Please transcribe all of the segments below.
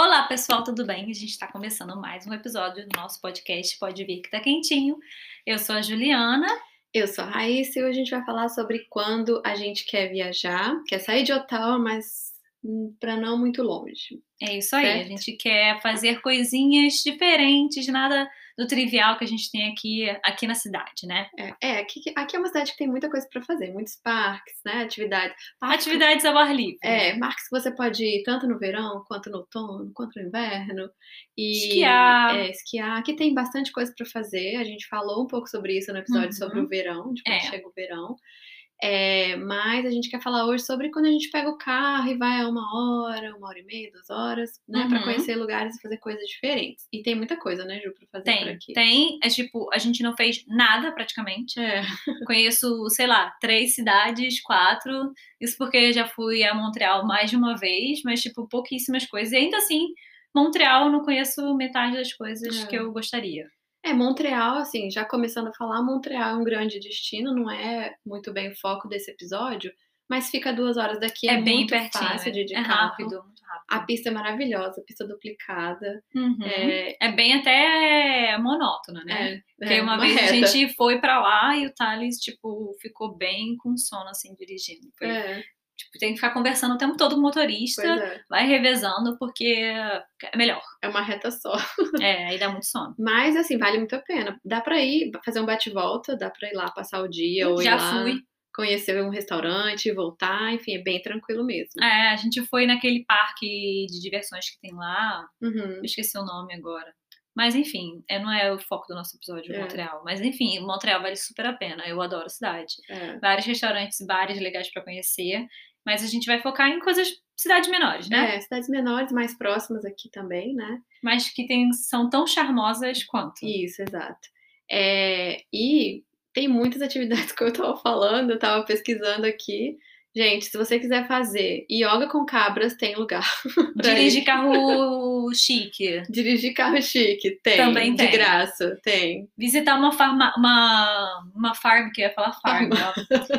Olá, pessoal, tudo bem? A gente está começando mais um episódio do nosso podcast Pode Vir Que Tá Quentinho. Eu sou a Juliana. Eu sou a Raíssa e hoje a gente vai falar sobre quando a gente quer viajar, quer sair de Ottawa, mas para não muito longe. É isso aí, Certo. a gente quer fazer coisinhas diferentes, nada do trivial que a gente tem aqui, aqui na cidade, né? É, é, aqui, aqui é uma cidade que tem muita coisa para fazer, muitos parques, né? Atividades. Parques que- Atividades ao ar livre. É, parques que você pode ir tanto no verão, quanto no outono, quanto no inverno. E, Esquiar. É, esquiar. Aqui tem bastante coisa para fazer. A gente falou um pouco sobre isso no episódio Uhum. sobre o verão, de quando É. chega o verão. É, mas a gente quer falar hoje sobre quando a gente pega o carro e vai a uma hora, uma hora e meia, duas horas, né? Pra Uhum. conhecer lugares e fazer coisas diferentes. E tem muita coisa, né, Ju, pra fazer por Tem, aqui. tem. É tipo, a gente não fez nada praticamente. É. Conheço, sei lá, três cidades, quatro. Isso porque já fui a Montreal mais de uma vez, mas, tipo, pouquíssimas coisas. E ainda assim, Montreal eu não conheço metade das coisas É. que eu gostaria. É, Montreal, assim, já começando a falar, Montreal é um grande destino, não é muito bem o foco desse episódio, mas fica duas horas daqui, é, bem muito pertinho. fácil de de é carro. rápido, muito rápido. A pista é maravilhosa, pista duplicada. Uhum. É, É bem até monótono, né? é, Porque é, uma, vez reta. a gente foi pra lá e o Thales, tipo, ficou bem com sono, assim, dirigindo. Foi, É, tipo, tem que ficar conversando o tempo todo com o motorista, é, vai revezando, porque é melhor. é uma reta só. É, aí dá muito sono. Mas, assim, vale muito a pena. Dá pra ir fazer um bate-volta, dá pra ir lá passar o dia, ou ir Já lá fui. conhecer um restaurante, voltar, enfim, é bem tranquilo mesmo. É, a gente foi naquele parque de diversões que tem lá. Uhum. Esqueci o nome agora. Mas enfim, é, não é o foco do nosso episódio, É. Montreal. Mas enfim, Montreal vale super a pena. Eu adoro a cidade. É. Vários restaurantes, bares legais pra conhecer. Mas a gente vai focar em coisas, cidades menores, né? É, cidades menores, mais próximas aqui também, né? Mas que tem, são tão charmosas quanto. Isso, exato. É, e tem muitas atividades que eu tava falando, eu tava pesquisando aqui. Gente, se você quiser fazer yoga com cabras, tem lugar. Dirigir ir. carro chique. Dirigir carro chique, tem. Também De tem. graça, tem. Visitar uma farma, uma, uma farm, que eu ia falar farm.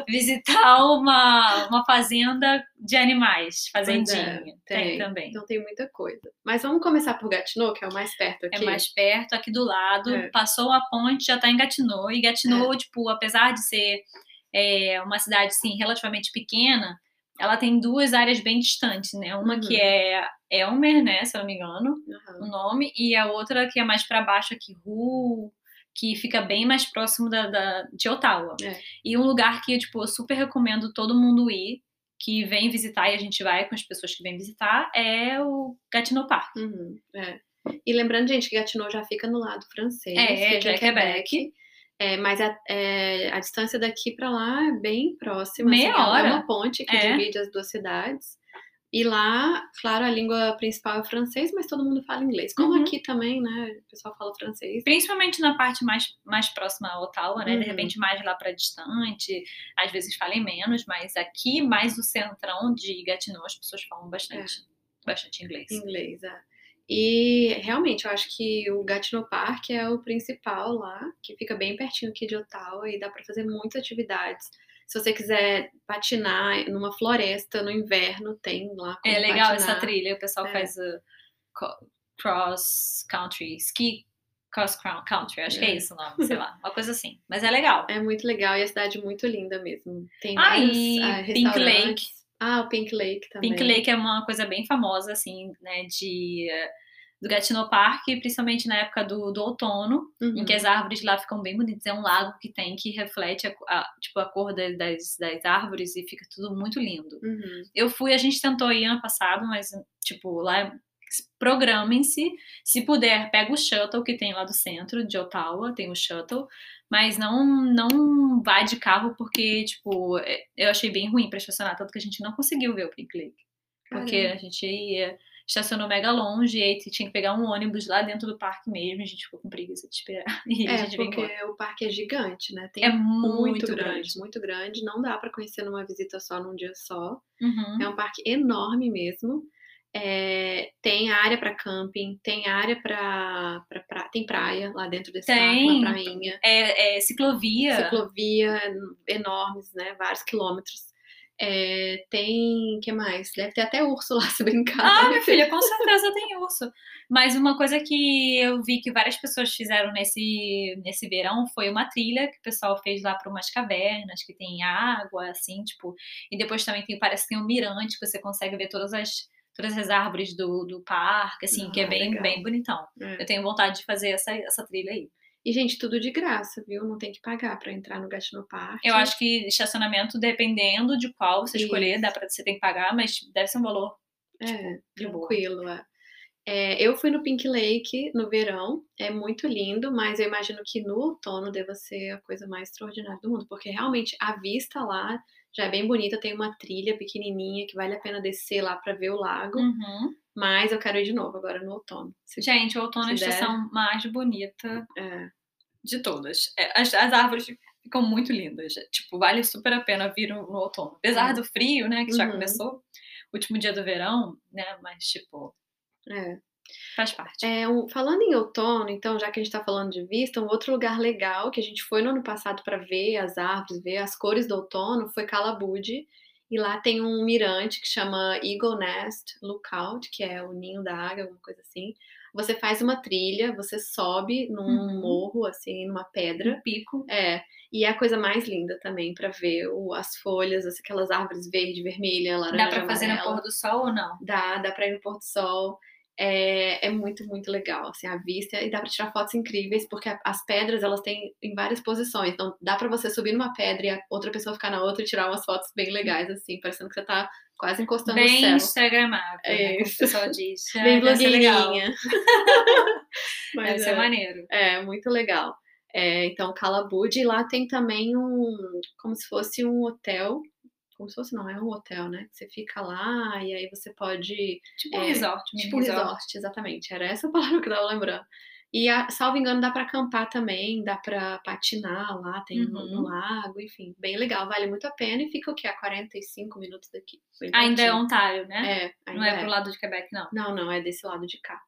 Visitar uma, uma fazenda de animais, fazendinha. tem. tem. também. Então tem muita coisa. Mas vamos começar por Gatineau, que é o mais perto É aqui. mais perto, aqui do lado. É. Passou a ponte, já tá em Gatineau. E Gatineau, tipo, apesar de ser é, uma cidade, assim, relativamente pequena, ela tem duas áreas bem distantes, né? Uma Uhum. que é Elmer, né, se eu não me engano, Aham. o nome, e a outra que é mais para baixo aqui, Ru, que fica bem mais próximo da, da- de Ottawa. É. E um lugar que tipo, eu super recomendo todo mundo ir, que vem visitar e a gente vai com as pessoas que vêm visitar, é o Gatineau Park. Uhum, é. E lembrando, gente, que Gatineau já fica no lado francês, É, fica já em é Quebec. É, mas a, é, a distância daqui pra lá é bem próxima. Meia assim, é- hora. É uma ponte que É. divide as duas cidades. E lá, claro, a língua principal é francês, mas todo mundo fala inglês. Como Uhum. aqui também, né? O pessoal fala francês. Principalmente na parte mais, mais próxima a Ottawa, né? Uhum. De repente mais lá para distante, às vezes falem menos, mas aqui mais o centrão de Gatineau as pessoas falam bastante, bastante inglês. Inglês, é. E realmente, eu acho que o Gatineau Park é o principal lá, que fica bem pertinho aqui de Ottawa e dá pra fazer muitas atividades. Se você quiser patinar numa floresta no inverno, tem lá É legal patinar. essa trilha, o pessoal É. faz o cross country, ski cross country, acho que é É. isso o nome, sei lá, uma coisa assim. Mas é legal. É muito legal e a cidade é muito linda mesmo. Tem Ah, vários e ah, Pink. Lake. Ah, o Pink Lake também. Pink Lake é uma coisa bem famosa, assim, né, de do Gatineau Park, principalmente na época do, do outono, Uhum. em que as árvores lá ficam bem bonitas. É um lago que tem que reflete a, a- tipo, a cor da- das, das árvores e fica tudo muito lindo. Uhum. Eu fui, a gente tentou ir ano passado, mas, tipo, lá programem-se. Se puder, pega o shuttle que tem lá do centro de Ottawa, tem o shuttle, mas não não vá de carro porque, tipo, é- eu achei bem ruim pra estacionar, tanto que a gente não conseguiu ver o Pink Lake. Porque Caramba. a gente ia, estacionou mega longe e aí tinha que pegar um ônibus lá dentro do parque mesmo, a gente ficou com preguiça de esperar e a É, gente veio porque o parque é gigante, né? Tem É muito, muito grande, grande. muito grande. Não dá pra conhecer numa visita só, num dia só. Uhum. É um parque enorme mesmo. É, tem área para camping, tem área para pra, tem praia lá dentro desse parque, Tem. uma prainha, É, é ciclovia. ciclovia enormes, né, vários quilômetros. É, tem. que mais? Deve ter até urso lá se brincar. Ah, minha filha, com certeza tem urso. Mas uma coisa que eu vi que várias pessoas fizeram nesse, nesse verão foi uma trilha que o pessoal fez lá para umas cavernas que tem água, assim, tipo. E depois também tem, parece que tem um mirante que você consegue ver todas as todas as árvores do, do parque, assim, ah, que é ah, bem, bem bonitão. É. Eu tenho vontade de fazer essa, essa trilha aí. E, gente, tudo de graça, viu? Não tem que pagar para entrar no Gastino Park. Eu acho que estacionamento, dependendo de qual você Isso. escolher, dá pra, você tem que pagar, mas deve ser um valor tipo, é, tranquilo. É. É, eu fui no Pink Lake no verão, é muito lindo, mas eu imagino que no outono deva ser a coisa mais extraordinária do mundo, porque realmente a vista lá já é bem bonita, tem uma trilha pequenininha que vale a pena descer lá para ver o lago. Uhum. Mas eu quero ir de novo agora no outono. Se, Gente, o outono é a estação mais bonita é. de todas. É, as, as, árvores ficam muito lindas. Tipo, vale super a pena vir no, no outono. Apesar do frio, né, que já uhum. começou, último dia do verão, né, mas tipo. É. Faz parte. É, um, falando em outono, então, já que a gente está falando de vista, um outro lugar legal que a gente foi no ano passado para ver as árvores, ver as cores do outono, foi Calabude. E lá tem um mirante que chama Eagle Nest Lookout, que é o ninho da águia, alguma coisa assim. Você faz uma trilha, você sobe num uhum. morro, assim, numa pedra. Um pico. É. E é a coisa mais linda também para ver o, as folhas, aquelas árvores verde, vermelha, laranja. Dá para fazer no pôr do sol ou não? Dá, dá para ir no pôr do sol é, é, muito, muito legal, assim, a vista, e dá para tirar fotos incríveis, porque as pedras, elas têm em várias posições, então dá para você subir numa pedra e a outra pessoa ficar na outra e tirar umas fotos bem legais, assim, parecendo que você tá quase encostando bem no céu. Bem instagramável, é né, o pessoal diz. bem blogueirinha. Mas deve ser é, maneiro. É, muito legal. É, então, Calabude, lá tem também um, como se fosse um hotel como se fosse, não, é um hotel, né? Você fica lá e aí você pode. Tipo um é, resort, Tipo um resort. resort, exatamente. Era essa palavra que eu tava lembrando. E, a, salvo engano, dá para acampar também, dá para patinar lá, tem uhum. no, lago, enfim, bem legal, vale muito a pena e fica o quê? A 45 minutos daqui. Ainda é Ontário, né? É, não é, é pro lado de Quebec, não. Não, não, é desse lado de cá.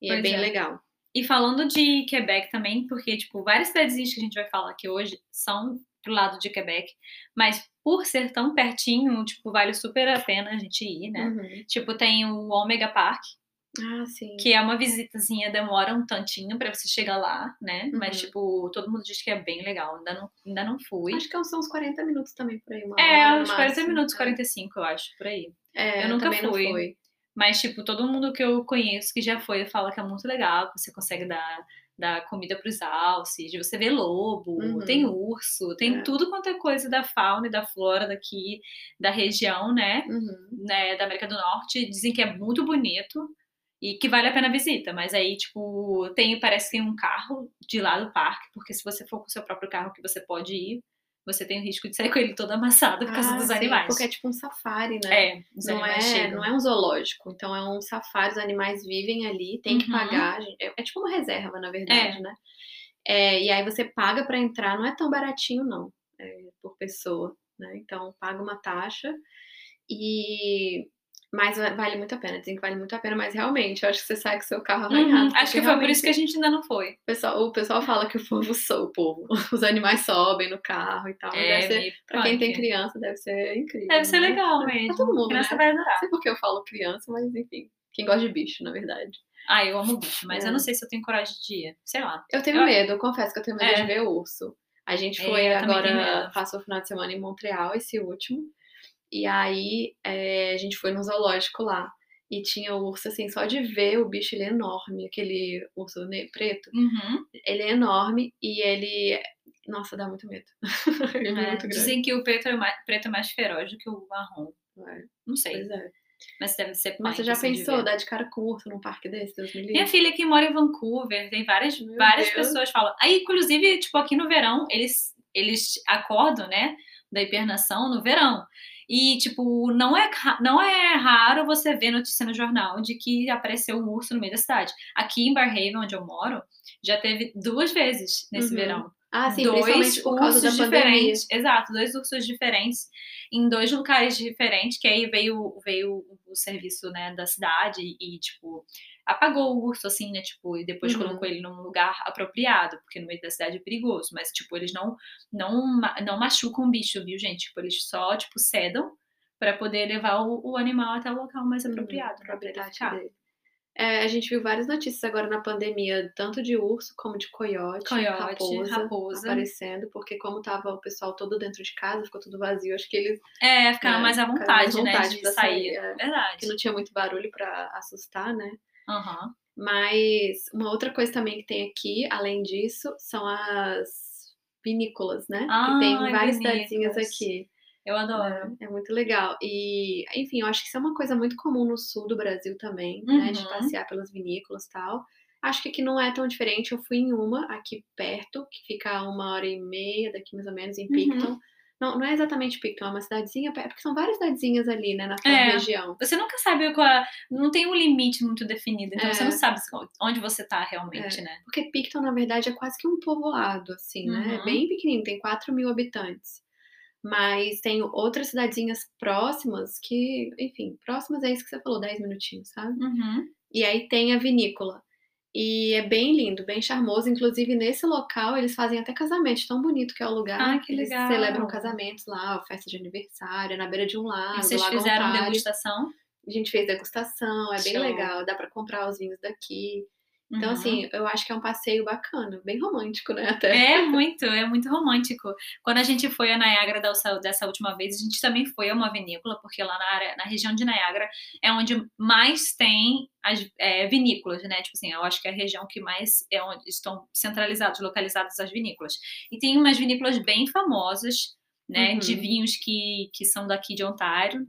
E é pois é bem é. legal. E falando de Quebec também, porque, tipo, várias cidades que a gente vai falar aqui hoje são pro lado de Quebec, mas por ser tão pertinho, tipo, vale super a pena a gente ir, né? Uhum. Tipo, tem o Omega Park, ah, sim. Que é uma visitazinha, demora um tantinho para você chegar lá, né? Uhum. Mas, tipo, todo mundo diz que é bem legal. Ainda não, ainda não fui. Acho que são uns 40 minutos também por aí. É, uns 40 máximo, minutos, é. 45, eu acho, por aí. É, eu nunca fui. Mas, tipo, todo mundo que eu conheço que já foi fala que é muito legal, que você consegue dar dar comida para os alces, de você ver lobo, uhum. tem urso, tem é. tudo quanto é coisa da fauna e da flora daqui da região, né? Uhum. né? Da América do Norte. Dizem que é muito bonito e que vale a pena a visita, mas aí, tipo, tem, parece que tem um carro de lá do parque, porque se você for com o seu próprio carro que você pode ir, você tem o risco de sair com ele todo amassado por causa ah, dos sim, animais. Porque é tipo um safari, né? É, não é, não é um zoológico. Então é um safari, os animais vivem ali, tem que uhum. pagar. É, é, tipo uma reserva, na verdade, é. né? É, e aí você paga para entrar, não é tão baratinho, não, é, por pessoa, né? Então paga uma taxa e mas vale muito a pena, dizem que vale muito a pena, mas realmente, eu acho que você sai com seu carro arranhado. Uhum, acho que foi por isso que a gente ainda não foi. O pessoal, o pessoal fala que o povo sou o povo. Os animais sobem no carro e tal. É, ser, pra quem tem criança, deve ser incrível. Deve ser né? legal mesmo. Pra todo mundo, criança né? vai adorar. Não sei porque eu falo criança, mas enfim. Quem gosta de bicho, na verdade. Ah, eu amo bicho, mas é. eu não sei se eu tenho coragem de ir. Sei lá. Eu tenho eu... medo, eu confesso que eu tenho medo é. de ver urso. A gente foi é, agora, passou o final de semana em Montreal, esse último. E aí é, a gente foi no zoológico lá. E tinha o urso, assim, só de ver o bicho, ele é enorme, aquele urso preto. Uhum. Ele é enorme e ele. Nossa, dá muito medo. ele é, é muito Dizem que o preto é, mais, preto é mais feroz do que o marrom. É. Não sei. Pois é. Mas deve ser Mas você já pensou de dar de cara com urso num parque desse, Deus me livre? Minha filha que mora em Vancouver, tem várias, várias pessoas falam. Aí, inclusive, tipo, aqui no verão, eles, eles acordam, né? Da hibernação no verão. E, tipo, não é, não é raro você ver notícia no jornal de que apareceu um urso no meio da cidade. Aqui em Barhaven, onde eu moro, já teve duas vezes nesse uhum. verão. Ah, sim, dois ursos diferentes. Exato, dois ursos diferentes em dois locais diferentes, que aí veio, veio o serviço, né, da cidade e, tipo, apagou o urso, assim, né, tipo, e depois uhum. colocou ele num lugar apropriado, porque no meio da cidade é perigoso, mas, tipo, eles não, não, não machucam o bicho, viu, gente? Tipo, eles só, tipo, sedam para poder levar o, o, animal até o local mais Uhum, apropriado para poder ficar. dele. É, a gente viu várias notícias agora na pandemia, tanto de urso como de coiote, Coiote, raposa, raposa. aparecendo, porque como tava o pessoal todo dentro de casa, ficou tudo vazio, acho que eles É, ficaram É, mais à vontade, mais né, vontade de pra sair. sair, é. Verdade. que não tinha muito barulho pra assustar, né? Aham. Mas uma outra coisa também que tem aqui, além disso, são as vinícolas, né? que tem várias cidadezinhas vinícolas. aqui. Eu adoro. É muito legal. E, enfim, eu acho que isso é uma coisa muito comum no sul do Brasil também, né? De Uhum. passear pelas vinícolas e tal. Acho que aqui não é tão diferente. Eu fui em uma aqui perto, que fica a uma hora e meia daqui mais ou menos, em Uhum. Não, não é exatamente Picton, é uma cidadezinha, porque são várias cidadezinhas ali, né, naquela É. região. Você nunca sabe qual é, não tem um limite muito definido, então É. você não sabe onde você tá realmente, né? Porque Picton, na verdade, é quase que um povoado, assim, né? É Uhum. bem pequenininho, tem 4 mil habitantes. Mas tem outras cidadezinhas próximas que, enfim, próximas é isso que você falou, 10 minutinhos, sabe? Uhum. E aí tem a vinícola. E é bem lindo, bem charmoso. Inclusive, nesse local, eles fazem até casamento, tão bonito que é o lugar. Ah, que eles legal. celebram casamentos lá, festa de aniversário, na beira de um lago, E vocês Lago fizeram Ontário. degustação? A gente fez degustação, é bem Show. legal, dá pra comprar os vinhos daqui. Então, Uhum. assim, eu acho que é um passeio bacana, bem romântico, né? Até. É muito, é muito romântico. Quando a gente foi a Niagara dessa, última vez, a gente também foi a uma vinícola, porque lá na, área, na região de Niagara é onde mais tem as é, vinícolas, né? Tipo assim, eu acho que é a região que mais é onde estão centralizados, localizadas as vinícolas. E tem umas vinícolas bem famosas, né? Uhum. De vinhos que, que são daqui de Ontário.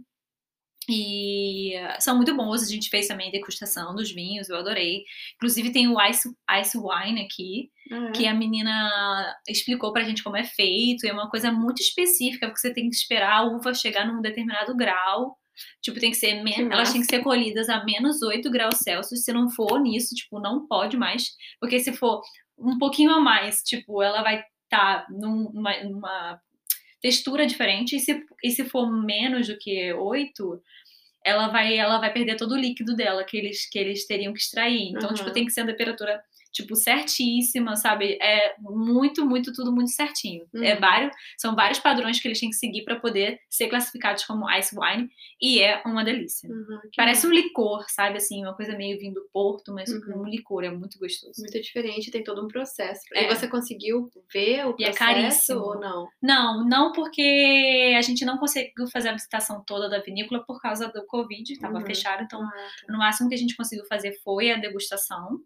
E são muito bons. A gente fez também degustação dos vinhos, eu adorei. Inclusive tem o Ice, Ice Wine aqui, é? que a menina explicou pra gente como é feito. É uma coisa muito específica, porque você tem que esperar a uva chegar num determinado grau. Tipo, tem que ser Que elas massa. têm que ser colhidas a menos 8 graus Celsius. Se não for nisso, tipo, não pode mais. Porque se for um pouquinho a mais, tipo, ela vai estar numa, numa textura diferente. E se, e se for menos do que 8, ela vai, ela vai perder todo o líquido dela que eles, que eles teriam que extrair. Então, Uhum. tipo, tem que ser a temperatura, tipo, certíssima, sabe? É muito, muito, tudo muito certinho. É Uhum. vários, são vários padrões que eles têm que seguir para poder ser classificados como ice wine. E é uma delícia. Uhum, Parece um licor, sabe? Assim, uma coisa meio vindo do Porto, mas Uhum. um licor. É muito gostoso. muito diferente, tem todo um processo. É. E você conseguiu ver o E é processo caríssimo. ou não? Não, não porque a gente não conseguiu fazer a visitação toda da vinícola por causa do Covid, estava Uhum. fechado, então Ah, tá. no máximo que a gente conseguiu fazer foi a degustação,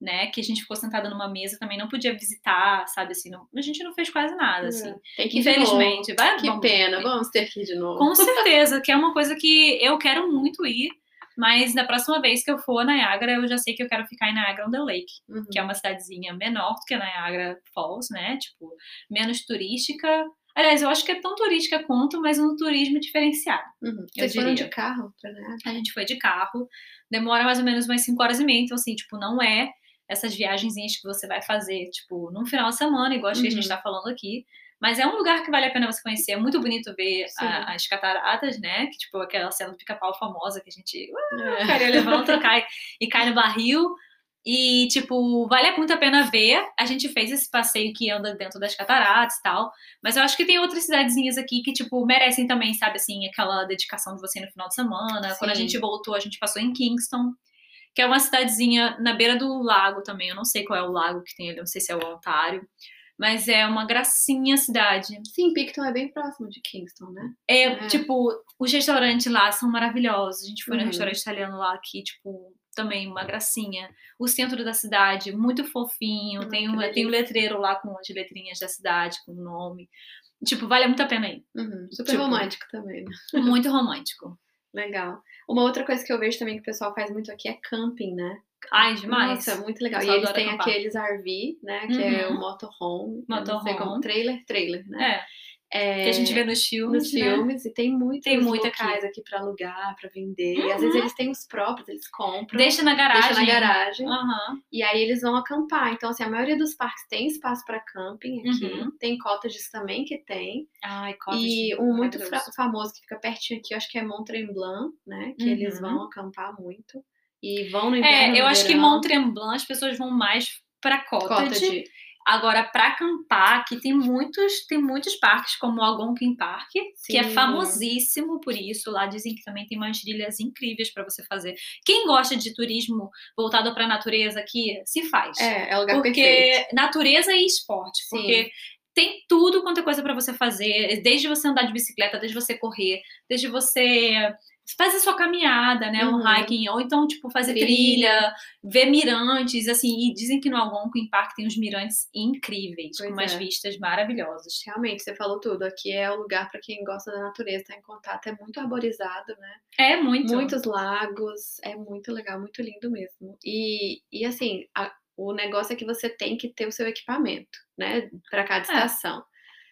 né? Que a gente ficou sentada numa mesa, também não podia visitar, sabe assim, não- a gente não fez quase nada, assim. É. Tem que Infelizmente, vai. Que vamos- pena, vamos ter que ir de novo. Com certeza, que é uma coisa que eu quero muito ir, mas da próxima vez que eu for a Niagara, eu já sei que eu quero ficar em Niagara on the Lake, Uhum. que é uma cidadezinha menor do que a Niagara Falls, né? Tipo, menos turística. Aliás, eu acho que é tão turística quanto, mas um turismo diferenciado. Uhum. eu Vocês foram diria. de carro pra Niagara? A gente foi de carro, demora mais ou menos umas 5 horas e meia, então assim, tipo, não é essas viagenzinhas que você vai fazer, tipo, num final de semana, igual acho que a gente Uhum. tá falando aqui. Mas é um lugar que vale a pena você conhecer. É muito bonito ver Sim. a- as cataratas, né? Que, tipo, aquela cena do pica-pau famosa que a gente o cara levanta e cai, e cai no barril. E, tipo, vale muito a pena ver. A gente fez esse passeio que anda dentro das cataratas e tal. Mas eu acho que tem outras cidadezinhas aqui que, tipo, merecem também, sabe, assim, aquela dedicação de você no final de semana. Quando a Sim. gente voltou, a gente passou em Kingston, que é uma cidadezinha na beira do lago também. Eu não sei qual é o lago que tem ali, não sei se é o Ontário. Mas é uma gracinha a cidade. Sim, Picton é bem próximo de Kingston, né? É, É. tipo, os restaurantes lá são maravilhosos. A gente foi no Uhum. restaurante italiano lá que, tipo, também uma gracinha. O centro da cidade, muito fofinho. Ai, tem, um, tem o delícia. letreiro lá com as letrinhas da cidade, com o nome. Tipo, vale muito a pena ir. Uhum. Super Tipo- romântico também, né? Muito romântico. Legal. Uma outra coisa que eu vejo também que o pessoal faz muito aqui é camping, né? Ai, demais. Nossa, muito legal. E eles têm acampar. aqueles RV, né? Que é o Uhum. motorhome. eu não sei Motorhome. como, trailer, trailer, né? É, É, que a gente vê nos filmes, nos né? filmes e tem muitos Tem muito locais aqui pra alugar, pra vender. E às vezes eles têm os próprios, eles compram. Deixa na garagem. Deixa na garagem. Aham. E aí eles vão acampar. Então, assim, a maioria dos parques tem espaço pra camping aqui. Uhum. Tem cottages também que tem. Ai, cottage, E um muito famoso que fica pertinho aqui, eu acho que é Mont Tremblant, né? Que Uhum. eles vão acampar muito. E vão no inverno. É, eu acho que verão. Mont Tremblant as pessoas vão mais pra cottage. Cottage. Agora, para acampar, aqui tem muitos, tem muitos parques, como o Algonquin Park, que é Sim. famosíssimo por isso. Lá dizem que também tem umas trilhas incríveis para você fazer. Quem gosta de turismo voltado para a natureza aqui, se faz. É, é o lugar porque perfeito. natureza e esporte, Sim. porque tem tudo quanto é coisa para você fazer, desde você andar de bicicleta, desde você correr, desde você fazer sua caminhada, né, um Uhum. hiking, ou então tipo fazer Trilha. trilha, ver mirantes, assim, e dizem que no Algonquin Park tem uns mirantes incríveis, Pois com umas é. vistas maravilhosas. Realmente, você falou tudo. Aqui é o lugar para quem gosta da natureza, tá em contato. É muito arborizado, né? É muito. Muitos lagos. É muito legal, muito lindo mesmo. E, e assim, a- o negócio é que você tem que ter o seu equipamento, né? Para cada É. estação.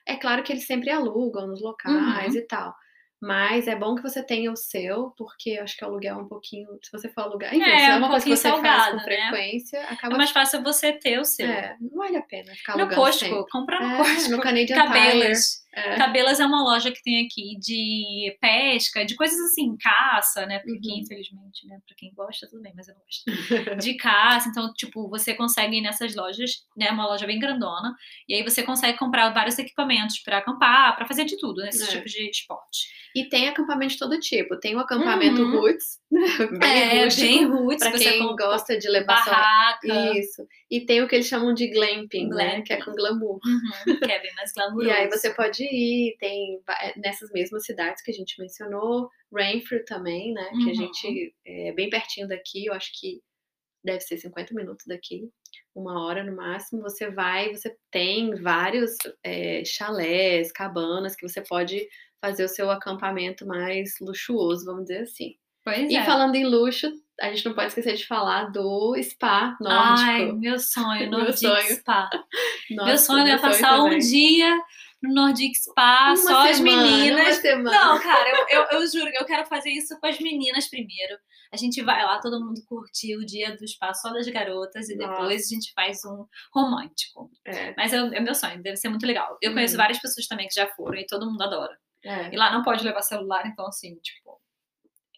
É claro que eles sempre alugam nos locais Uhum. e tal. Mas é bom que você tenha o seu, porque acho que o aluguel é um pouquinho. Se você for alugar, enfim, É, se é um uma coisa que você faz salgado, com né? frequência, acaba. É mais fácil você ter o seu. É, não vale a pena ficar no alugando Costco, sempre. compra no É, Costco. no Canadian Tire. Cabelas. É. Cabelas é uma loja que tem aqui de pesca, de coisas assim, caça, né? Porque Uhum. infelizmente, né? Pra quem gosta, tudo bem, mas eu não gosto. De caça, então, tipo, você consegue ir nessas lojas, né? Uma loja bem grandona, e aí você consegue comprar vários equipamentos pra acampar, pra fazer de tudo, nesses É. tipos de esporte. E tem acampamento de todo tipo. Tem o acampamento Uhum. roots, bem é, rústico, bem roots, pra você quem compra gosta de levar só... barraca, Isso. E tem o que eles chamam de glamping, né? Glamping. Que é com glamour. uhum, que é bem mais glamouroso. E aí você pode ir, tem é, nessas mesmas cidades que a gente mencionou, Renfrew também, né? Que Uhum. a gente é bem pertinho daqui, eu acho que deve ser 50 minutos daqui, uma hora no máximo. Você vai, você tem vários é, chalés, cabanas que você pode fazer o seu acampamento mais luxuoso, vamos dizer assim. Pois E é. falando em luxo, a gente não pode esquecer de falar do spa nórdico. Ai, meu sonho, Meu Nordic sonho. Spa. Nossa, meu sonho é passar um dia no Nordic Spa, Uma só as semana, meninas. Uma semana. Não, cara, eu, eu, eu juro que eu quero fazer isso com as meninas primeiro. A gente vai lá, todo mundo curtir o dia do spa só das garotas e Nossa. depois a gente faz um romântico. É, Mas é, é meu sonho, deve ser muito legal. Eu conheço Uhum. várias pessoas também que já foram e todo mundo adora. é. E lá não pode levar celular, então assim, tipo,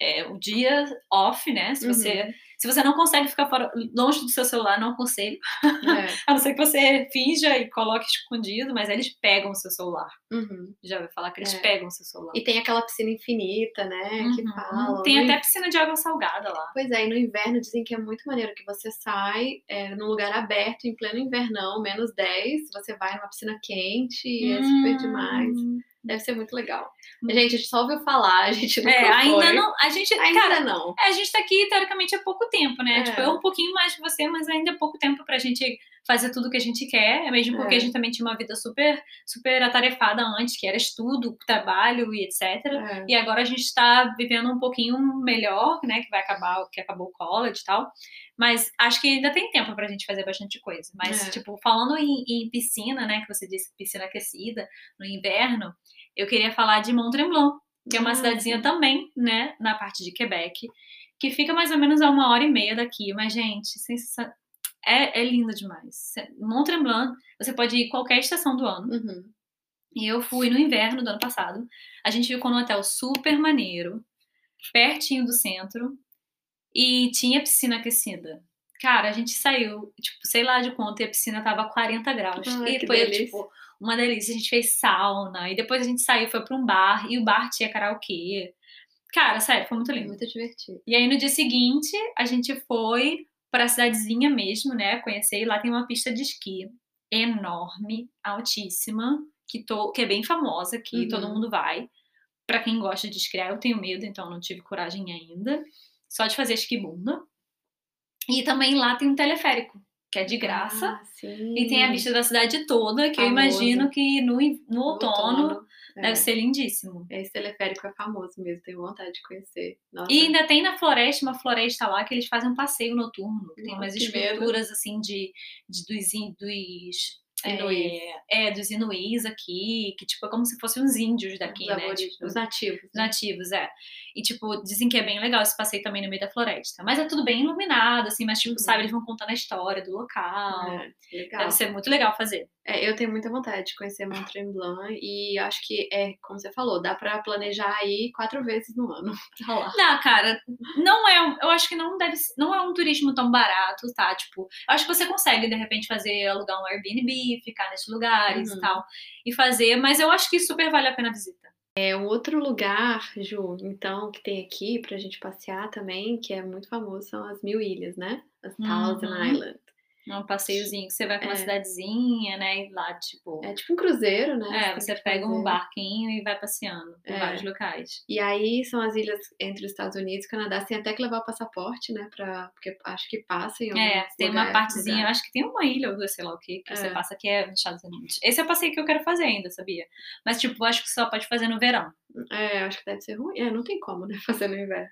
é o dia off, né? Se você, Uhum. se você não consegue ficar fora, longe do seu celular, não aconselho. É. A não ser que você finja e coloque escondido, mas eles pegam o seu celular. Uhum. Já ouviu falar que eles É. pegam o seu celular. E tem aquela piscina infinita, né? Que Uhum. falam. Tem No até in- piscina de água salgada lá. Pois é, e no inverno dizem que é muito maneiro que você sai é, num lugar aberto, em pleno invernão, menos 10, você vai numa piscina quente e é super demais. Hum. Deve ser muito legal. Gente, a gente só ouviu falar, a gente nunca É, ainda não. A gente. Ainda cara, não. é, a gente tá aqui, teoricamente, há pouco tempo, né? É. Tipo, eu um pouquinho mais que você, mas ainda é pouco tempo pra gente fazer tudo que a gente quer. É mesmo porque É. a gente também tinha uma vida super, super atarefada antes, que era estudo, trabalho e etc. É. E agora a gente está vivendo um pouquinho melhor, né? Que vai acabar, que acabou o college e tal. Mas acho que ainda tem tempo pra gente fazer bastante coisa. Mas, É. tipo, falando em, em piscina, né? Que você disse piscina aquecida no inverno, eu queria falar de Mont Tremblant, que é uma Ah, cidadezinha sim. também, né? Na parte de Quebec, que fica mais ou menos a uma hora e meia daqui. Mas, gente, sensa- é, é lindo demais. Mont Tremblant, você pode ir qualquer estação do ano. Uhum. E eu fui no inverno do ano passado. A gente ficou num hotel super maneiro, pertinho do centro, e tinha piscina aquecida. Cara, a gente saiu, tipo, sei lá de quanto, e a piscina tava a 40 graus. Ai, e foi, delícia. tipo, uma delícia. A gente fez sauna, e depois a gente saiu, foi pra um bar, e o bar tinha karaokê. Cara, sério, foi muito lindo. Muito divertido. E aí no dia seguinte, a gente foi pra cidadezinha mesmo, né? Conhecer, e lá tem uma pista de esqui enorme, altíssima, que, to, que é bem famosa aqui, Uhum. todo mundo vai. Pra quem gosta de esquiar, eu tenho medo, então não tive coragem ainda. Só de fazer esquibunda. E também lá tem um teleférico, que é de graça. Ah. E tem a vista da cidade toda, que eu Famoso. imagino que no, no No outono É. deve ser lindíssimo. Esse teleférico é famoso mesmo, tenho vontade de conhecer. Nossa. E ainda tem na floresta, uma floresta lá, que eles fazem um passeio noturno. que Tem umas que medo. esculturas, assim, de, de dos, dos Inuís. É, é, dos inuís aqui, que, tipo, é como se fossem uns índios daqui, Os né? Tipo, os nativos. os né? nativos, é. E, tipo, dizem que é bem legal esse passeio também no meio da floresta. Mas é tudo bem iluminado, assim, mas, tipo, Uhum. sabe, eles vão contando a história do local. É, legal. Deve ser muito legal fazer. É, eu tenho muita vontade de conhecer Mont Tremblant e acho que é, como você falou, dá pra planejar aí quatro vezes no ano pra lá. Não, cara, não é. Eu acho que não deve não é um turismo tão barato, tá? Tipo, eu acho que você consegue, de repente, fazer, alugar um Airbnb, ficar nesses lugares Uhum. e tal, e fazer, mas eu acho que super vale a pena a visita. É um outro lugar, Ju, então, que tem aqui pra gente passear também, que é muito famoso, são as Mil Ilhas, né? As Thousand Uhum. Island. É um passeiozinho que você vai pra uma É. cidadezinha, né? E lá, tipo. É tipo um cruzeiro, né? É, você pega um barquinho e vai passeando por É. vários locais. E aí são as ilhas entre os Estados Unidos e Canadá. Você tem até que levar o passaporte, né? Pra, porque acho que passa em alguns É, tem uma lugares, partezinha, eu lugares. acho que tem uma ilha ou duas, sei lá o que, que você É. passa que é nos Estados Unidos. Esse é o passeio que eu quero fazer ainda, sabia? Mas, tipo, acho que só pode fazer no verão. É, acho que deve ser ruim. É, não tem como, né? Fazer no inverno.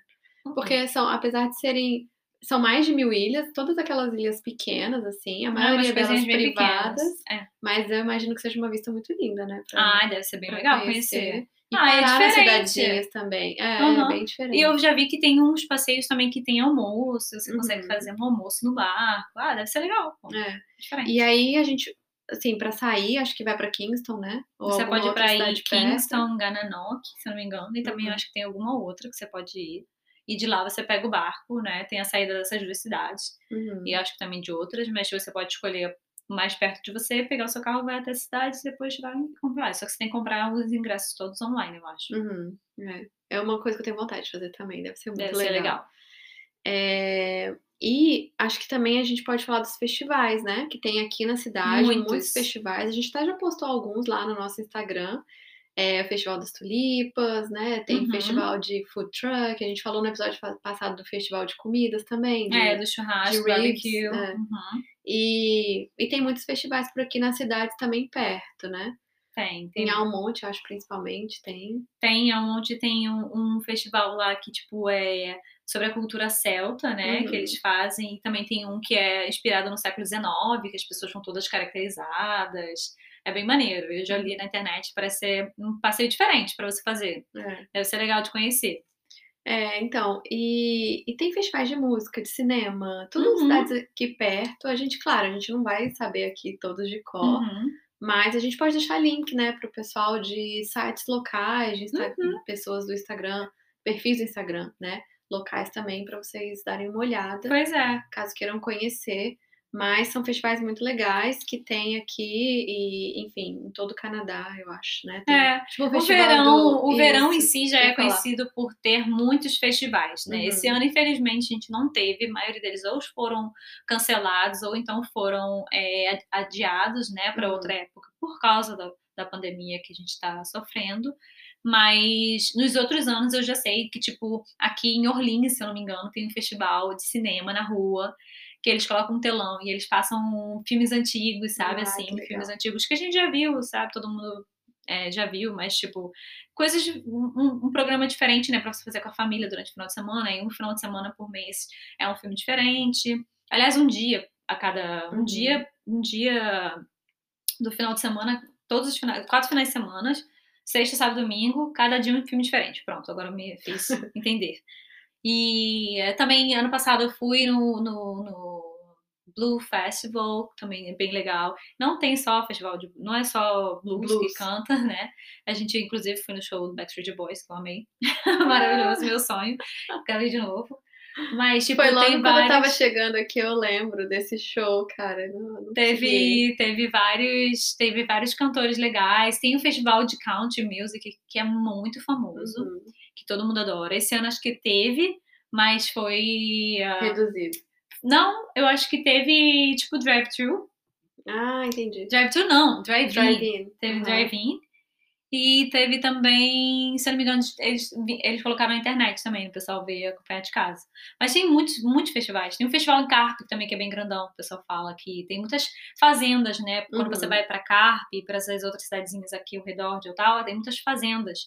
Porque são, apesar de serem. São mais de mil ilhas, todas aquelas ilhas pequenas, assim, a Ah, maioria umas delas privadas. É. Mas eu imagino que seja uma vista muito linda, né? Pra, Ah, deve ser bem legal conhecer. E Ah, é diferente. cidadinhas também. É, é Aham. bem diferente. E eu já vi que tem uns passeios também que tem almoço, você consegue Uhum. fazer um almoço no barco. Ah, deve ser legal. É. Diferente. E aí a gente, assim, pra sair, acho que vai pra Kingston, né? Ou Você pode ir pra ir. Kingston, Gananoque, se eu não me engano, e também Uhum. acho que tem alguma outra que você pode ir. E de lá você pega o barco, né? Tem a saída dessas duas cidades. Uhum. E acho que também de outras, mas você pode escolher mais perto de você, pegar o seu carro, vai até a cidade e depois vai comprar. Só que você tem que comprar os ingressos todos online, eu acho. Uhum. É. é uma coisa que eu tenho vontade de fazer também, deve ser muito Deve ser legal. É, E acho que também a gente pode falar dos festivais, né? Que tem aqui na cidade, Muitos. muitos, festivais. A gente até já postou alguns lá no nosso Instagram. É, o Festival das Tulipas, né? Tem Uhum. festival de food truck. A gente falou no episódio passado do festival de comidas também. de- É, do churrasco, de ribs, barbecue. é. Uhum. E, e tem muitos festivais por aqui na cidade também perto, né? Tem, tem. Em Almonte, acho principalmente, tem. Tem onde tem um, um festival lá que, tipo, é sobre a cultura celta, né? Uhum. Que eles fazem. E também tem um que é inspirado no século XIX, que as pessoas são todas caracterizadas. É bem maneiro. Eu já li na internet, parece ser um passeio diferente pra você fazer. É. Deve ser legal de conhecer. É, então, e, e tem festivais de música, de cinema, tudo Uhum. cidades aqui perto. A gente, claro, a gente não vai saber aqui todos de cor, Uhum. mas a gente pode deixar link, né, pro pessoal de sites locais, de Uhum. pessoas do Instagram, perfis do Instagram, né, locais também para vocês darem uma olhada, Pois é. caso queiram conhecer. Mas são festivais muito legais que tem aqui e, enfim, em todo o Canadá, eu acho, né? Tem, É, tipo, O festival verão, do- o verão em si já é falar. conhecido por ter muitos festivais, né? Uhum. Esse ano, infelizmente, a gente não teve. A maioria deles ou foram cancelados ou então foram é, adiados, né, para Uhum. outra época por causa da, da pandemia que a gente está sofrendo. Mas nos outros anos eu já sei que, tipo, aqui em Orleans, se eu não me engano, tem um festival de cinema na rua que eles colocam um telão e eles passam filmes antigos, sabe? Ah, assim, filmes antigos que a gente já viu, sabe? Todo mundo é, já viu, mas tipo, coisas, de- um, um- um programa diferente, né, pra você fazer com a família durante o final de semana, e um final de semana por mês é um filme diferente. Aliás, um dia a cada. Um Uhum. dia, um dia do final de semana, todos os finais, quatro finais de semana, sexta, sábado, domingo, cada dia um filme diferente. Pronto, agora eu me fiz entender. E eh, também ano passado eu fui no, no, no Blue Festival, também é bem legal. Não tem só festival de. Não é só blues, Blues. que canta, né? A gente, inclusive, foi no show do Backstreet Boys, que eu amei. Maravilhoso, meu sonho. Quero ir de novo. Mas, tipo, Foi logo tem quando eu tava vários. chegando aqui, eu lembro desse show, cara. Não, não. Teve, teve vários, teve vários cantores legais. Tem um festival de country music que é muito famoso, Uhum. que todo mundo adora. Esse ano acho que teve, mas foi. ah, Reduzido. Não, eu acho que teve tipo drive-thru. Ah, entendi. Drive-thru não, drive-in. Drive-in. Teve Uhum. drive-in. E teve também, se eu não me engano, eles, eles colocaram na internet também, o pessoal veio acompanhar de casa. Mas tem muitos, muitos festivais. Tem um festival em Carpe também, que é bem grandão, o pessoal fala aqui. Tem muitas fazendas, né? Quando Uhum. você vai pra Carpe, para essas outras cidadezinhas aqui ao redor de Ottawa, tem muitas fazendas.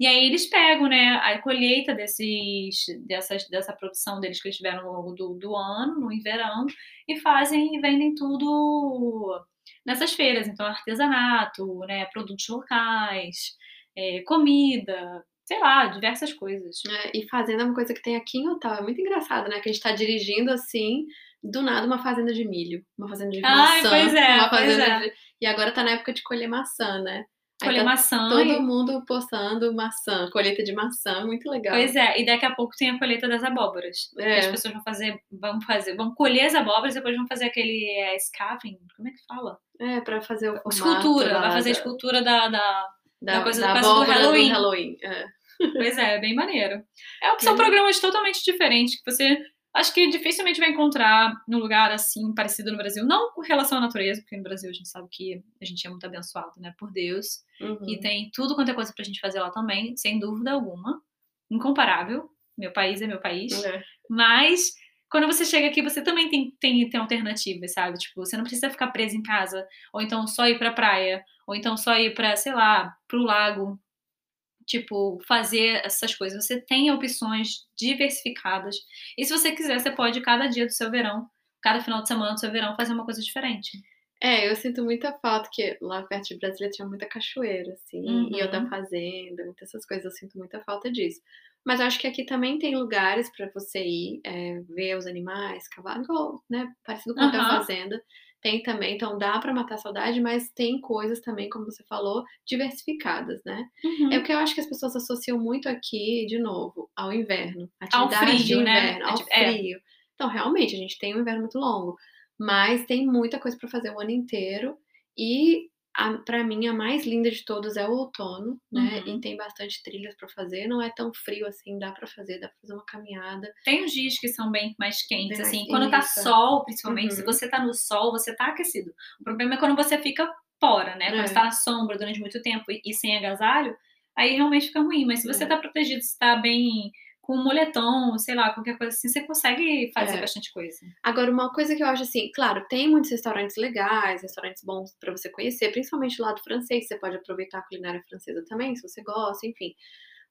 E aí eles pegam, né, a colheita desses, dessas, dessa produção deles que eles tiveram ao longo do, do ano, no verão, e fazem e vendem tudo nessas feiras. Então, artesanato, né, produtos locais, é, comida, sei lá, diversas coisas. É, e fazenda é uma coisa que tem aqui em Ottawa. É muito engraçado, né? Que a gente tá dirigindo assim, do nada uma fazenda de milho, uma fazenda de Ai, maçã, pois é, uma pois fazenda é. de... E agora tá na época de colher maçã, né? Colher tá maçã. Todo e- mundo postando maçã, colheita de maçã, muito legal. Pois é, e daqui a pouco tem a colheita das abóboras. É. as pessoas vão fazer, vão fazer, vão colher as abóboras e depois vão fazer aquele é, scavenging, como é que fala? É, pra fazer o formato escultura, vai fazer a escultura da, da- da, da coisa da do abóbora Halloween. Halloween. É. Pois é, é bem maneiro. É, são programas totalmente diferentes que você acho que dificilmente vai encontrar num lugar assim parecido no Brasil. Não com relação à natureza, porque no Brasil a gente sabe que a gente é muito abençoado, né, por Deus. Uhum. E tem tudo quanto é coisa pra gente fazer lá também, sem dúvida alguma. Incomparável. Meu país é meu país. É. Mas quando você chega aqui, você também tem, tem, tem alternativas, sabe? Tipo, você não precisa ficar preso em casa, ou então só ir pra praia, ou então só ir pra, sei lá, pro lago. Tipo, fazer essas coisas. Você tem opções diversificadas. E se você quiser, você pode, cada dia do seu verão, cada final de semana do seu verão, fazer uma coisa diferente. É, eu sinto muita falta, que lá perto de Brasília tinha muita cachoeira, assim, Uhum. e eu da fazenda, muitas essas coisas, eu sinto muita falta disso. Mas eu acho que aqui também tem lugares pra você ir, é, ver os animais, cavalo, né, parecido com a Aham. fazenda. Tem também, então dá pra matar a saudade, mas tem coisas também, como você falou, diversificadas, né? Uhum. É o que eu acho que as pessoas associam muito aqui, de novo, ao inverno. Ao Atividades de frio, né? inverno, ao Ati- é. frio. Então, realmente, a gente tem um inverno muito longo. Mas tem muita coisa pra fazer o ano inteiro. E, a, pra mim, a mais linda de todas é o outono, né? Uhum. E tem bastante trilhas pra fazer. Não é tão frio assim, dá pra fazer, dá pra fazer uma caminhada. Tem uns dias que são bem mais quentes, Bem mais- assim. Quando tá sol, principalmente, se Uhum. você tá no sol, você tá aquecido. O problema é quando você fica fora, né? Quando É. você tá na sombra durante muito tempo e, e sem agasalho, aí realmente fica ruim. Mas se você É. tá protegido, se tá bem com um moletom, sei lá, qualquer coisa assim, você consegue fazer É. bastante coisa. Agora, uma coisa que eu acho assim, claro, tem muitos restaurantes legais, restaurantes bons pra você conhecer, principalmente do lado francês, você pode aproveitar a culinária francesa também, se você gosta, enfim.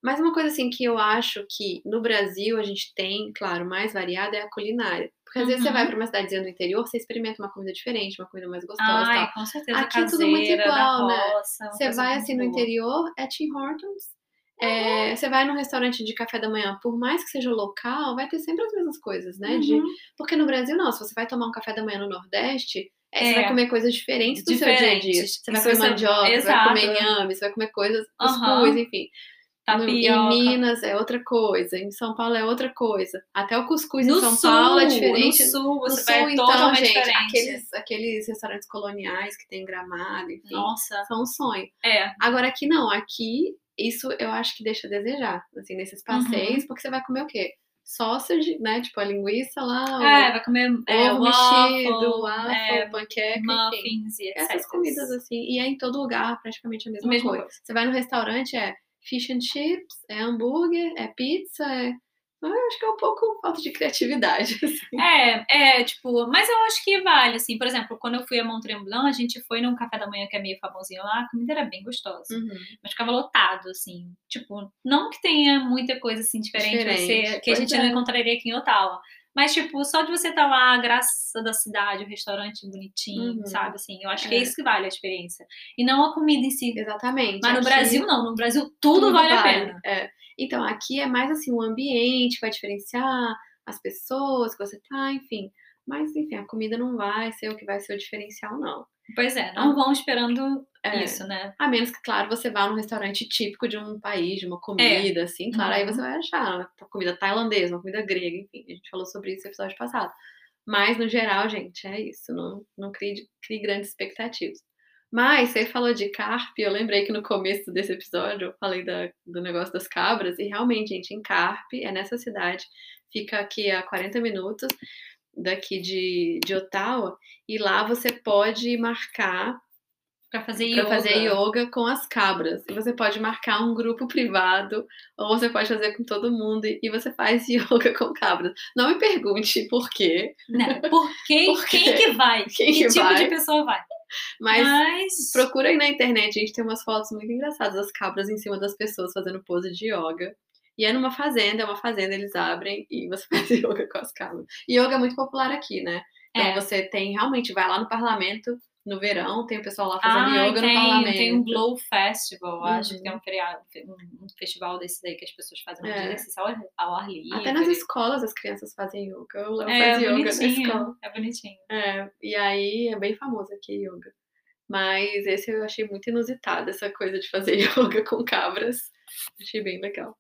Mas uma coisa assim que eu acho que no Brasil a gente tem, claro, mais variada é a culinária. Porque às vezes você Uhum. vai pra uma cidadezinha do interior, você experimenta uma comida diferente, uma comida mais gostosa Ai, tal. com certeza. Aqui é caseira, tudo muito igual, né? roça, uma Você vai assim no interior, é Tim Hortons. É, você vai num restaurante de café da manhã, por mais que seja local, vai ter sempre as mesmas coisas, né? De Uhum. porque no Brasil, não. Se você vai tomar um café da manhã no Nordeste, é, você É. vai comer coisas diferentes do seu dia a dia. Você vai comer você- mandioca, você vai Exato. comer inhame, você vai comer coisas, Aham. cuscuz, enfim. No- Tapioca. em Minas é outra coisa, em São Paulo é outra coisa. Até o cuscuz no em São sul, Paulo é diferente. No sul, No você sul, vai então, totalmente gente, diferente. aqueles, aqueles restaurantes coloniais que tem gramado, enfim, Nossa. são um sonho. É. Agora aqui não, aqui isso eu acho que deixa a desejar, assim, nesses Uhum. passeios, porque você vai comer o quê? Sausage, né? Tipo a linguiça lá, o- É, vai comer é, ovo waffle, mexido, waffle, é, panqueca, enfim. muffins e etc. Essas comidas assim, e é em todo lugar praticamente a mesma, Mesma coisa. coisa. Você vai no restaurante, é fish and chips, é hambúrguer, é pizza, é... Eu acho que é um pouco falta de criatividade, assim. É, é, tipo, mas eu acho que vale, assim, por exemplo, quando eu fui a Mont Tremblant, a gente foi num café da manhã que é meio famosinho lá, a comida era bem gostosa, Uhum. mas ficava lotado, assim, tipo, não que tenha muita coisa, assim, diferente, Diferente, você- que a gente é. não encontraria aqui em Ottawa, mas, tipo, só de você estar lá, a graça da cidade, o restaurante bonitinho, Uhum. sabe, assim, eu acho que é É. isso que vale a experiência, e não a comida em si, Exatamente. mas no Aqui- Brasil não, no Brasil tudo, vale, a pena. É. Então, aqui é mais assim, o ambiente vai diferenciar as pessoas que você tá, enfim. Mas, enfim, a comida não vai ser o que vai ser o diferencial, não. Pois é, não vão esperando É. isso, né? A menos que, claro, você vá num restaurante típico de um país, de uma comida, assim, claro, aí Uhum. você vai achar uma comida tailandesa, uma comida grega, enfim, a gente falou sobre isso no episódio passado. Mas, no geral, gente, é isso, não, não crie, crie grandes expectativas. Mas você falou de carpe, eu lembrei que no começo desse episódio eu falei da- do negócio das cabras, e realmente, gente, em Carpe, é nessa cidade, fica aqui a 40 minutos daqui de, de Ottawa, e lá você pode marcar Pra fazer para yoga. fazer yoga com as cabras. E você pode marcar um grupo privado, ou você pode fazer com todo mundo, e você faz yoga com cabras. Não me pergunte por quê, Né? Por quem, Por quê? quem que vai? Quem que que tipo vai? de pessoa vai? mas Mas. procura aí na internet, a gente tem umas fotos muito engraçadas das cabras em cima das pessoas fazendo pose de yoga. E é numa fazenda, é uma fazenda, eles abrem e você faz yoga com as cabras. E yoga é muito popular aqui, né? Então É. você tem realmente, vai lá no parlamento, no verão, tem o pessoal lá fazendo Ah, yoga no tem, parlamento. tem um Glow Festival, acho que Uhum. tem um feriado, um, festival desse daí que as pessoas fazem É. exercício ao, ar- ao ar livre. Até nas escolas as crianças fazem yoga. Eu É faz yoga na escola. é bonitinho. É, e aí é bem famoso aqui yoga. Mas esse eu achei muito inusitado, essa coisa de fazer yoga com cabras. Achei bem legal.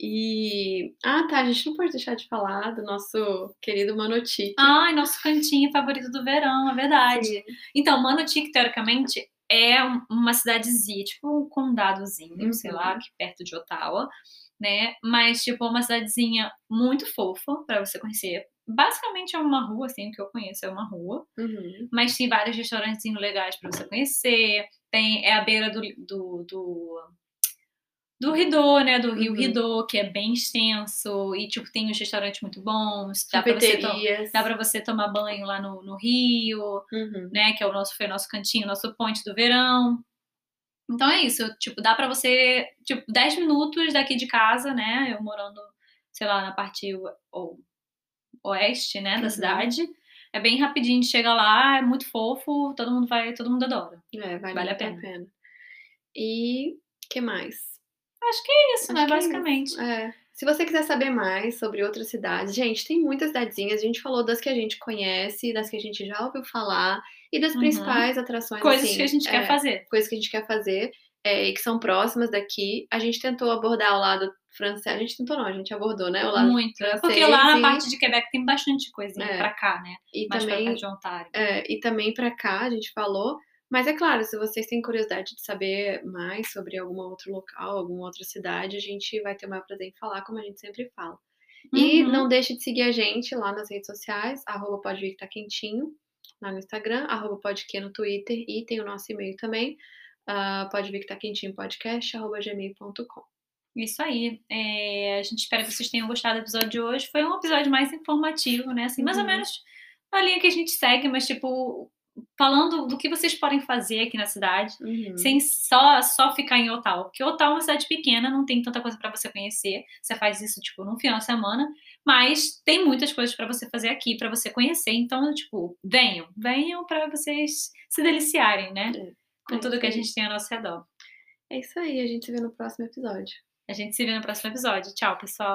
E. Ah, tá. A gente não pode deixar de falar do nosso querido Manotique. Ai, nosso cantinho favorito do verão, é verdade. Sim. Então, Manotique, teoricamente, é um- uma cidadezinha, tipo um condadozinho, sei Uhum. lá, aqui perto de Ottawa, né? Mas, tipo, uma cidadezinha muito fofa pra você conhecer. Basicamente é uma rua, assim, o que eu conheço é uma rua. Uhum. Mas tem vários restaurantes legais pra você conhecer. Tem, é a beira do, do, do, do Rideau, né? Do rio Uhum. Rideau, que é bem extenso. E, tipo, tem uns restaurantes muito bons. Dá pra, você dá pra você tomar banho lá no, no rio Uhum. né? Que é o nosso, foi o nosso cantinho, nosso ponte do verão. Então é isso, tipo, dá pra você, tipo, 10 minutos daqui de casa, né? Eu morando, sei lá, na parte o- o- oeste, né, da Uhum. cidade. É bem rapidinho, chega lá, é muito fofo, todo mundo vai, todo mundo adora. É, vale, Vale a muito a pena. pena. E que mais? Acho que é isso, Acho né, é basicamente. É. Se você quiser saber mais sobre outras cidades, gente, tem muitas cidadezinhas. A gente falou das que a gente conhece, das que a gente já ouviu falar e das Uhum. principais atrações. Coisas assim, que a gente é, quer fazer. Coisas que a gente quer fazer é, e que são próximas daqui. A gente tentou abordar o lado francês. A gente tentou, não, a gente abordou, né? O lado Muito. francês Porque lá na e- parte de Quebec tem bastante coisinha É. pra cá, né? e Mais pra também cá de Ontário. É, e também para cá, a gente falou. Mas é claro, se vocês têm curiosidade de saber mais sobre algum outro local, alguma outra cidade, a gente vai ter o maior prazer em falar, como a gente sempre fala. E Uhum. não deixe de seguir a gente lá nas redes sociais, arroba pode vir que tá quentinho, lá no Instagram, arroba pode que no Twitter, e tem o nosso e-mail também, uh, pode vir que tá quentinho podcast, arroba gmail.com. Isso aí. É, a gente espera que vocês tenham gostado do episódio de hoje. Foi um episódio mais informativo, né? Assim, mais ou Uhum. menos na linha que a gente segue, mas tipo falando do que vocês podem fazer aqui na cidade, Uhum. sem só só ficar em Ottawa, porque Ottawa é uma cidade pequena, não tem tanta coisa pra você conhecer. Você faz isso tipo num final de semana, mas tem muitas coisas pra você fazer aqui, pra você conhecer. Então, tipo, venham, venham pra vocês se deliciarem, né? É. Com É tudo que a gente tem ao nosso redor. É isso aí, a gente se vê no próximo episódio. A gente se vê no próximo episódio. Tchau, pessoal.